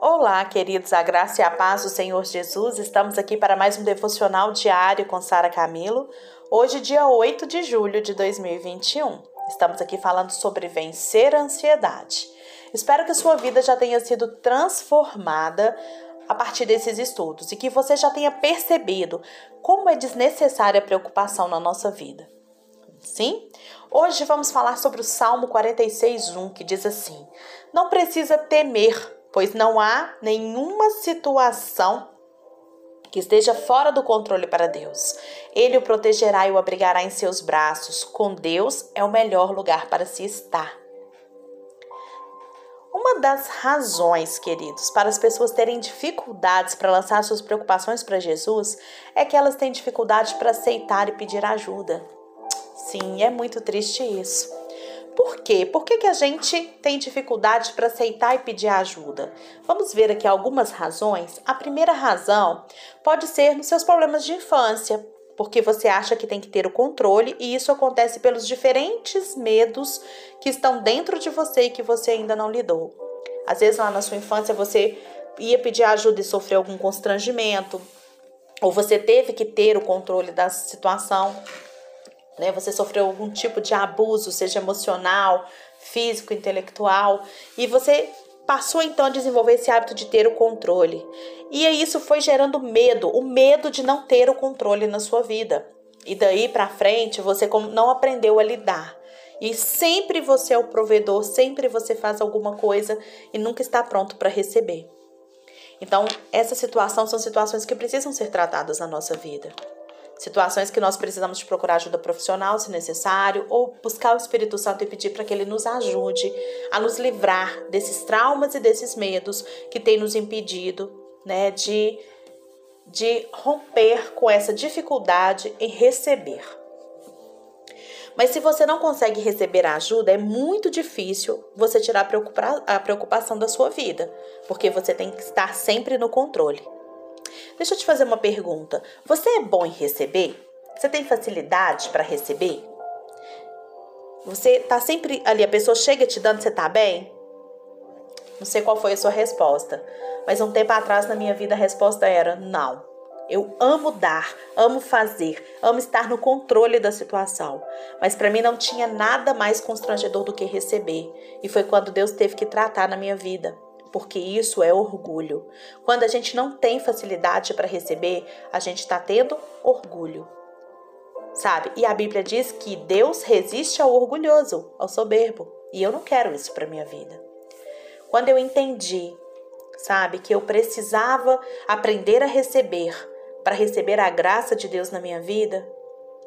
Olá, queridos, a graça e a paz do Senhor Jesus. Estamos aqui para mais um devocional diário com Sara Camilo. Hoje, dia 8 de julho de 2021. Estamos aqui falando sobre vencer a ansiedade. Espero que sua vida já tenha sido transformada a partir desses estudos e que você já tenha percebido como é desnecessária a preocupação na nossa vida. Sim? Hoje vamos falar sobre o Salmo 46:1, que diz assim: Não precisa temer, pois não há nenhuma situação que esteja fora do controle para Deus. Ele o protegerá e o abrigará em seus braços. Com Deus é o melhor lugar para se estar. Uma das razões, queridos, para as pessoas terem dificuldades para lançar suas preocupações para Jesus é que elas têm dificuldade para aceitar e pedir ajuda. Sim, é muito triste isso. Por quê? Por que, que a gente tem dificuldade para aceitar e pedir ajuda? Vamos ver aqui algumas razões. A primeira razão pode ser nos seus problemas de infância, porque você acha que tem que ter o controle e isso acontece pelos diferentes medos que estão dentro de você e que você ainda não lidou. Às vezes lá na sua infância você ia pedir ajuda e sofreu algum constrangimento, ou você teve que ter o controle da situação né? Você sofreu algum tipo de abuso, seja emocional, físico, intelectual, e você passou então a desenvolver esse hábito de ter o controle. E isso foi gerando medo, o medo de não ter o controle na sua vida. E daí para frente você não aprendeu a lidar. E sempre você é o provedor, sempre você faz alguma coisa e nunca está pronto para receber. Então, essa situação são situações que precisam ser tratadas na nossa vida. Situações que nós precisamos de procurar ajuda profissional, se necessário, ou buscar o Espírito Santo e pedir para que ele nos ajude a nos livrar desses traumas e desses medos que tem nos impedido, né, de de romper com essa dificuldade em receber. Mas se você não consegue receber a ajuda, é muito difícil você tirar a preocupação da sua vida, porque você tem que estar sempre no controle. Deixa eu te fazer uma pergunta. Você é bom em receber? Você tem facilidade para receber? Você tá sempre ali, a pessoa chega te dando, você tá bem? Não sei qual foi a sua resposta, mas um tempo atrás na minha vida a resposta era não. Eu amo dar, amo fazer, amo estar no controle da situação. Mas para mim não tinha nada mais constrangedor do que receber. E foi quando Deus teve que tratar na minha vida porque isso é orgulho. Quando a gente não tem facilidade para receber, a gente está tendo orgulho. Sabe? E a Bíblia diz que Deus resiste ao orgulhoso, ao soberbo. E eu não quero isso para minha vida. Quando eu entendi, sabe, que eu precisava aprender a receber, para receber a graça de Deus na minha vida,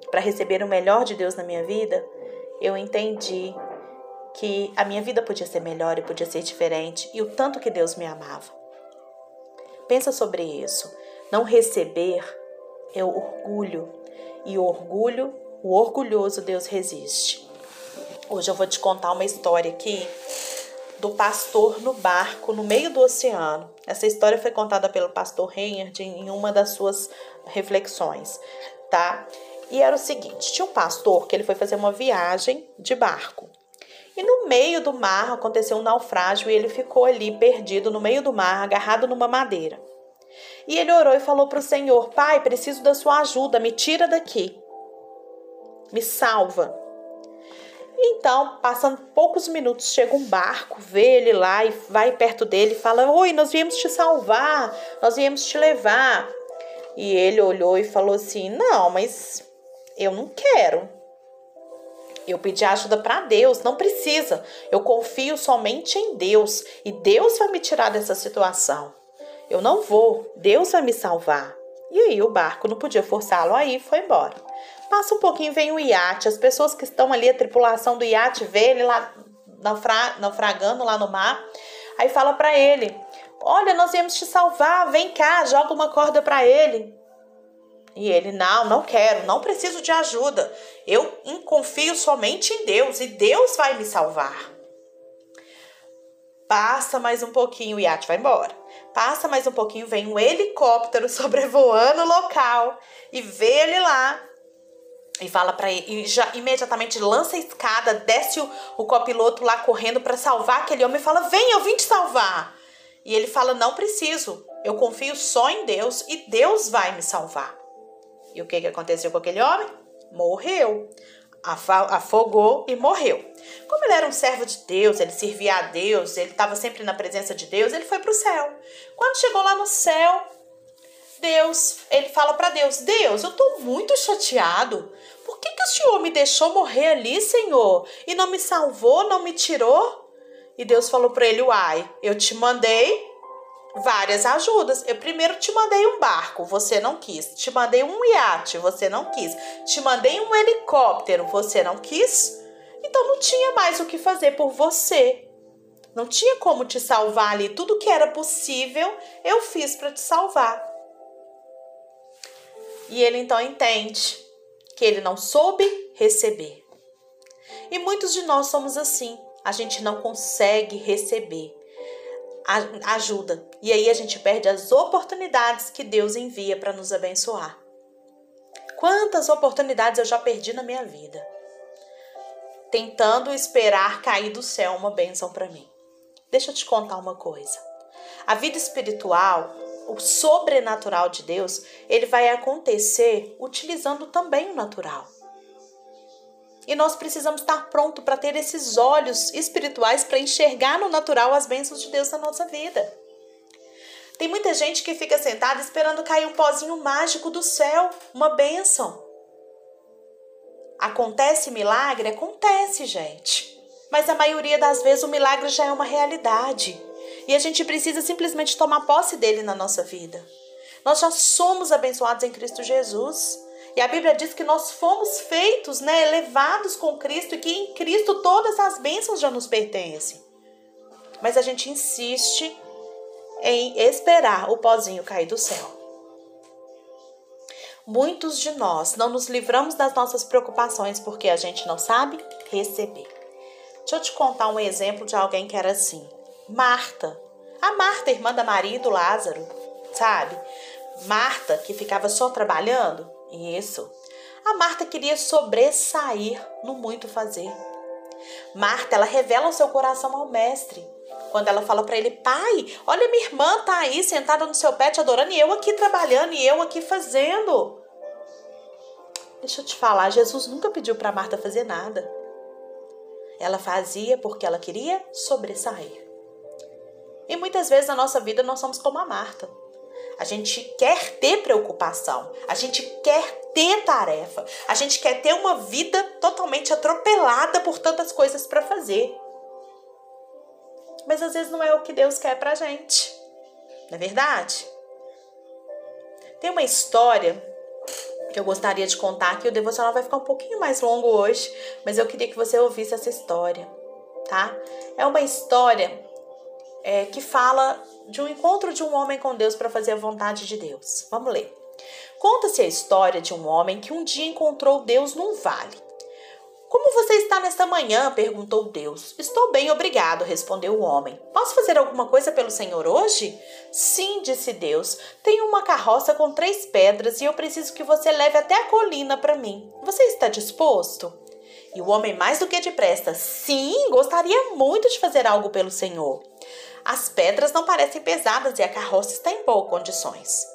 para receber o melhor de Deus na minha vida, eu entendi que a minha vida podia ser melhor e podia ser diferente e o tanto que Deus me amava. Pensa sobre isso. Não receber é orgulho e o orgulho, o orgulhoso Deus resiste. Hoje eu vou te contar uma história aqui do pastor no barco no meio do oceano. Essa história foi contada pelo pastor Reinhard em uma das suas reflexões, tá? E era o seguinte: tinha um pastor que ele foi fazer uma viagem de barco. E no meio do mar aconteceu um naufrágio e ele ficou ali perdido no meio do mar, agarrado numa madeira. E ele orou e falou para o Senhor: Pai, preciso da sua ajuda, me tira daqui, me salva. Então, passando poucos minutos, chega um barco, vê ele lá e vai perto dele e fala: Oi, nós viemos te salvar, nós viemos te levar. E ele olhou e falou assim: Não, mas eu não quero. Eu pedi ajuda para Deus, não precisa. Eu confio somente em Deus e Deus vai me tirar dessa situação. Eu não vou, Deus vai me salvar. E aí o barco não podia forçá-lo aí, foi embora. Passa um pouquinho, vem o iate. As pessoas que estão ali, a tripulação do iate, vê ele lá naufra naufragando lá no mar. Aí fala para ele: Olha, nós viemos te salvar, vem cá, joga uma corda para ele. E ele, não, não quero, não preciso de ajuda. Eu confio somente em Deus e Deus vai me salvar. Passa mais um pouquinho, o iate vai embora. Passa mais um pouquinho, vem um helicóptero sobrevoando o local e vê ele lá. E fala para ele, e já imediatamente lança a escada, desce o, o copiloto lá correndo para salvar aquele homem e fala: Vem, eu vim te salvar. E ele fala: Não preciso, eu confio só em Deus e Deus vai me salvar. E o que, que aconteceu com aquele homem? Morreu. Afogou e morreu. Como ele era um servo de Deus, ele servia a Deus, ele estava sempre na presença de Deus, ele foi para o céu. Quando chegou lá no céu, Deus, ele fala para Deus: Deus, eu estou muito chateado. Por que, que o Senhor me deixou morrer ali, Senhor? E não me salvou, não me tirou? E Deus falou para ele: Uai, eu te mandei várias ajudas. Eu primeiro te mandei um barco, você não quis. Te mandei um iate, você não quis. Te mandei um helicóptero, você não quis. Então não tinha mais o que fazer por você. Não tinha como te salvar ali. Tudo que era possível, eu fiz para te salvar. E ele então entende que ele não soube receber. E muitos de nós somos assim. A gente não consegue receber ajuda. E aí a gente perde as oportunidades que Deus envia para nos abençoar. Quantas oportunidades eu já perdi na minha vida? Tentando esperar cair do céu uma bênção para mim. Deixa eu te contar uma coisa. A vida espiritual, o sobrenatural de Deus, ele vai acontecer utilizando também o natural. E nós precisamos estar pronto para ter esses olhos espirituais para enxergar no natural as bênçãos de Deus na nossa vida. Tem muita gente que fica sentada esperando cair um pozinho mágico do céu, uma bênção. Acontece milagre? Acontece, gente. Mas a maioria das vezes o milagre já é uma realidade. E a gente precisa simplesmente tomar posse dele na nossa vida. Nós já somos abençoados em Cristo Jesus. E a Bíblia diz que nós fomos feitos, né, elevados com Cristo e que em Cristo todas as bênçãos já nos pertencem. Mas a gente insiste em esperar o pozinho cair do céu. Muitos de nós não nos livramos das nossas preocupações porque a gente não sabe receber. Deixa eu te contar um exemplo de alguém que era assim. Marta. A Marta, irmã da Maria e do Lázaro, sabe? Marta, que ficava só trabalhando, isso. A Marta queria sobressair no muito fazer. Marta, ela revela o seu coração ao mestre. Quando ela fala para ele, pai, olha minha irmã tá aí sentada no seu pé te adorando e eu aqui trabalhando e eu aqui fazendo. Deixa eu te falar, Jesus nunca pediu para Marta fazer nada. Ela fazia porque ela queria sobressair. E muitas vezes na nossa vida nós somos como a Marta. A gente quer ter preocupação, a gente quer ter tarefa, a gente quer ter uma vida totalmente atropelada por tantas coisas para fazer. Mas às vezes não é o que Deus quer pra gente. Não é verdade? Tem uma história que eu gostaria de contar aqui. O devocional vai ficar um pouquinho mais longo hoje, mas eu queria que você ouvisse essa história, tá? É uma história é, que fala de um encontro de um homem com Deus para fazer a vontade de Deus. Vamos ler. Conta-se a história de um homem que um dia encontrou Deus num vale. Como você está nesta manhã? perguntou Deus. Estou bem, obrigado, respondeu o homem. Posso fazer alguma coisa pelo Senhor hoje? Sim, disse Deus. Tenho uma carroça com três pedras e eu preciso que você leve até a colina para mim. Você está disposto? E o homem, mais do que depressa, sim, gostaria muito de fazer algo pelo Senhor. As pedras não parecem pesadas e a carroça está em boas condições.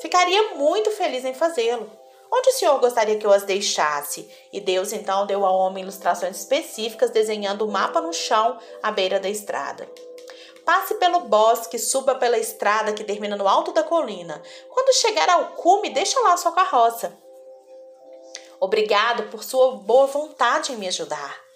Ficaria muito feliz em fazê-lo. Onde o senhor gostaria que eu as deixasse? E Deus então deu ao homem ilustrações específicas, desenhando o um mapa no chão à beira da estrada. Passe pelo bosque, suba pela estrada que termina no alto da colina. Quando chegar ao cume, deixa lá sua carroça. Obrigado por sua boa vontade em me ajudar.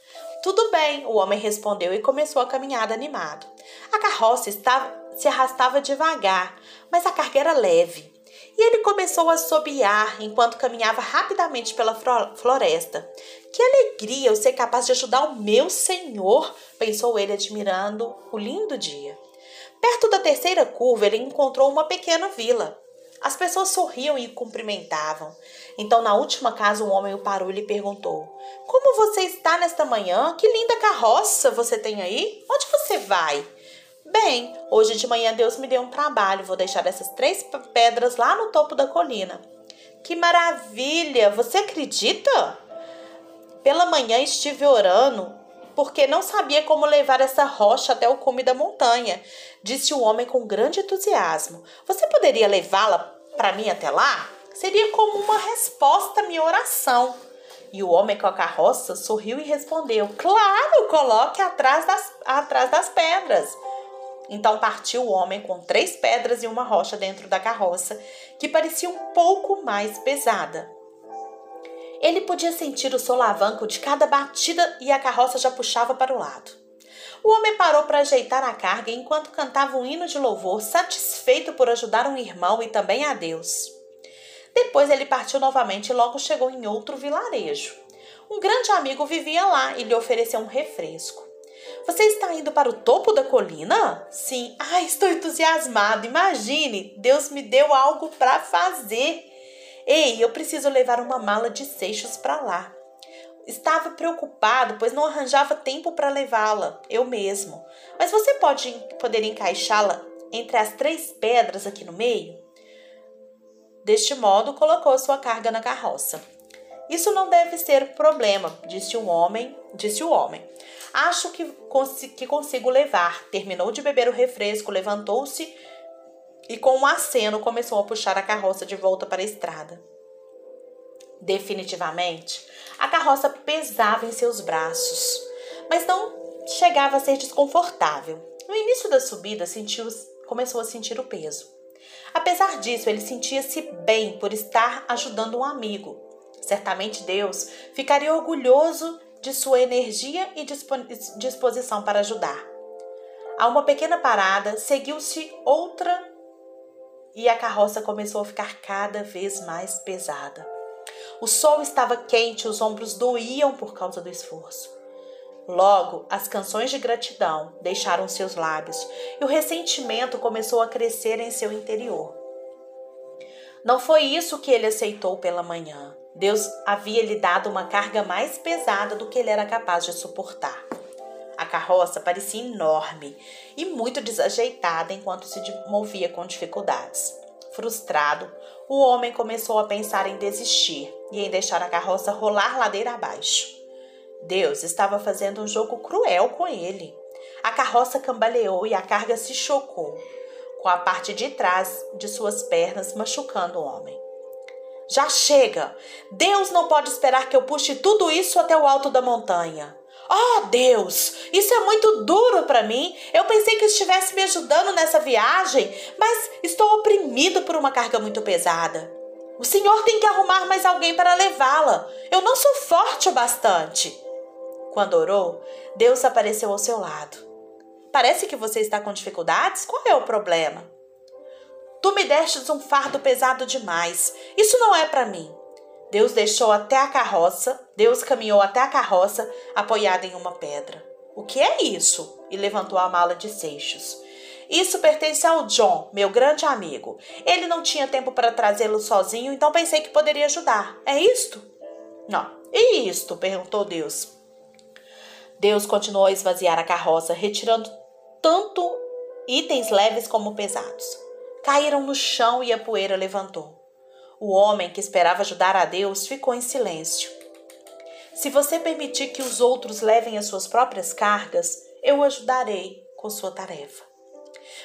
Tudo bem, o homem respondeu e começou a caminhada animado. A carroça estava, se arrastava devagar, mas a carga era leve. E ele começou a assobiar enquanto caminhava rapidamente pela floresta. Que alegria eu ser capaz de ajudar o meu senhor, pensou ele, admirando o lindo dia. Perto da terceira curva, ele encontrou uma pequena vila. As pessoas sorriam e o cumprimentavam. Então, na última casa, um homem o parou e lhe perguntou: Como você está nesta manhã? Que linda carroça você tem aí? Onde você vai? Bem, hoje de manhã Deus me deu um trabalho. Vou deixar essas três pedras lá no topo da colina. Que maravilha! Você acredita? Pela manhã estive orando porque não sabia como levar essa rocha até o cume da montanha, disse o homem com grande entusiasmo. Você poderia levá-la para mim até lá? Seria como uma resposta à minha oração. E o homem com a carroça sorriu e respondeu: Claro, coloque atrás das, atrás das pedras. Então partiu o homem com três pedras e uma rocha dentro da carroça, que parecia um pouco mais pesada. Ele podia sentir o solavanco de cada batida e a carroça já puxava para o lado. O homem parou para ajeitar a carga enquanto cantava um hino de louvor, satisfeito por ajudar um irmão e também a Deus. Depois ele partiu novamente e logo chegou em outro vilarejo. Um grande amigo vivia lá e lhe ofereceu um refresco. Você está indo para o topo da colina? Sim. Ah, estou entusiasmado. Imagine, Deus me deu algo para fazer. Ei, eu preciso levar uma mala de seixos para lá. Estava preocupado, pois não arranjava tempo para levá-la, eu mesmo. Mas você pode poder encaixá-la entre as três pedras aqui no meio? Deste modo, colocou sua carga na carroça. Isso não deve ser problema, disse o homem, disse o homem. Acho que, cons que consigo levar. Terminou de beber o refresco, levantou-se e com um aceno começou a puxar a carroça de volta para a estrada. Definitivamente, a carroça pesava em seus braços, mas não chegava a ser desconfortável. No início da subida, sentiu, começou a sentir o peso. Apesar disso, ele sentia-se bem por estar ajudando um amigo. Certamente Deus ficaria orgulhoso de sua energia e disposição para ajudar. A uma pequena parada, seguiu-se outra e a carroça começou a ficar cada vez mais pesada. O sol estava quente, os ombros doíam por causa do esforço. Logo, as canções de gratidão deixaram seus lábios e o ressentimento começou a crescer em seu interior. Não foi isso que ele aceitou pela manhã. Deus havia lhe dado uma carga mais pesada do que ele era capaz de suportar. A carroça parecia enorme e muito desajeitada enquanto se movia com dificuldades. Frustrado, o homem começou a pensar em desistir e em deixar a carroça rolar ladeira abaixo. Deus estava fazendo um jogo cruel com ele. A carroça cambaleou e a carga se chocou, com a parte de trás de suas pernas machucando o homem. Já chega! Deus não pode esperar que eu puxe tudo isso até o alto da montanha. Oh, Deus, isso é muito duro para mim. Eu pensei que estivesse me ajudando nessa viagem, mas estou oprimido por uma carga muito pesada. O Senhor tem que arrumar mais alguém para levá-la. Eu não sou forte o bastante. Quando orou, Deus apareceu ao seu lado. Parece que você está com dificuldades? Qual é o problema? Tu me destes um fardo pesado demais. Isso não é para mim. Deus deixou até a carroça, Deus caminhou até a carroça apoiada em uma pedra. O que é isso? E levantou a mala de seixos. Isso pertence ao John, meu grande amigo. Ele não tinha tempo para trazê-lo sozinho, então pensei que poderia ajudar. É isto? Não. E isto? perguntou Deus. Deus continuou a esvaziar a carroça, retirando tanto itens leves como pesados. Caíram no chão e a poeira levantou. O homem que esperava ajudar a Deus ficou em silêncio. Se você permitir que os outros levem as suas próprias cargas, eu ajudarei com sua tarefa.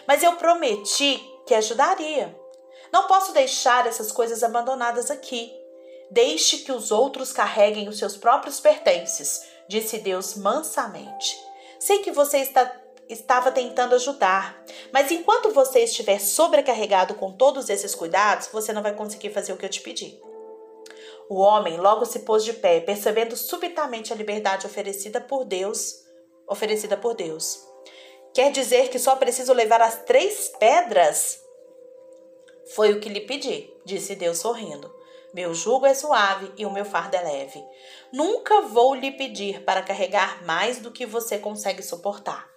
Mas eu prometi que ajudaria. Não posso deixar essas coisas abandonadas aqui. Deixe que os outros carreguem os seus próprios pertences, disse Deus mansamente. Sei que você está, estava tentando ajudar, mas enquanto você estiver sobrecarregado com todos esses cuidados, você não vai conseguir fazer o que eu te pedi. O homem logo se pôs de pé, percebendo subitamente a liberdade oferecida por Deus, oferecida por Deus. Quer dizer que só preciso levar as três pedras? Foi o que lhe pedi, disse Deus sorrindo. Meu jugo é suave e o meu fardo é leve. Nunca vou lhe pedir para carregar mais do que você consegue suportar.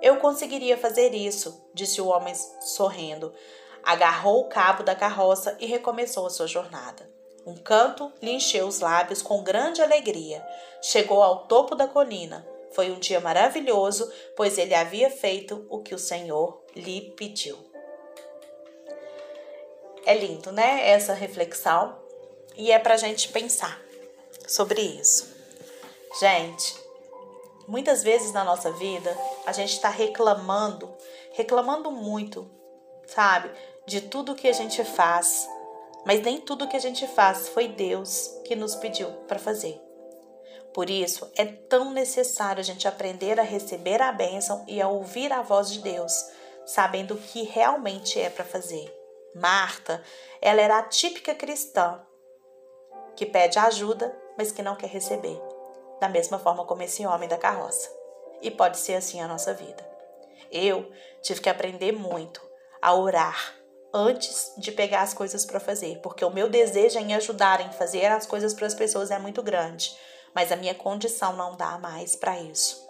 Eu conseguiria fazer isso, disse o homem sorrindo. Agarrou o cabo da carroça e recomeçou a sua jornada. Um canto lhe encheu os lábios com grande alegria. Chegou ao topo da colina. Foi um dia maravilhoso, pois ele havia feito o que o Senhor lhe pediu. É lindo, né? Essa reflexão e é para a gente pensar sobre isso. Gente, Muitas vezes na nossa vida, a gente está reclamando, reclamando muito, sabe? De tudo que a gente faz. Mas nem tudo que a gente faz foi Deus que nos pediu para fazer. Por isso, é tão necessário a gente aprender a receber a bênção e a ouvir a voz de Deus, sabendo o que realmente é para fazer. Marta, ela era a típica cristã que pede ajuda, mas que não quer receber, da mesma forma como esse homem da carroça. E pode ser assim a nossa vida. Eu tive que aprender muito a orar antes de pegar as coisas para fazer, porque o meu desejo em ajudar, em fazer as coisas para as pessoas é muito grande mas a minha condição não dá mais para isso.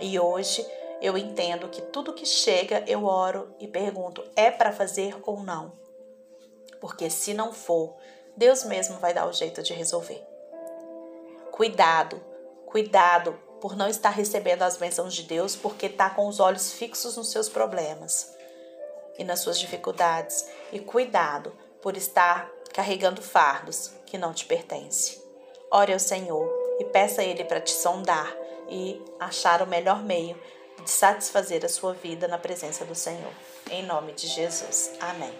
E hoje eu entendo que tudo que chega eu oro e pergunto: é para fazer ou não? Porque se não for, Deus mesmo vai dar o jeito de resolver. Cuidado, cuidado por não estar recebendo as bênçãos de Deus porque está com os olhos fixos nos seus problemas e nas suas dificuldades. E cuidado por estar carregando fardos que não te pertencem. Ore ao Senhor e peça a Ele para te sondar e achar o melhor meio de satisfazer a sua vida na presença do Senhor. Em nome de Jesus. Amém.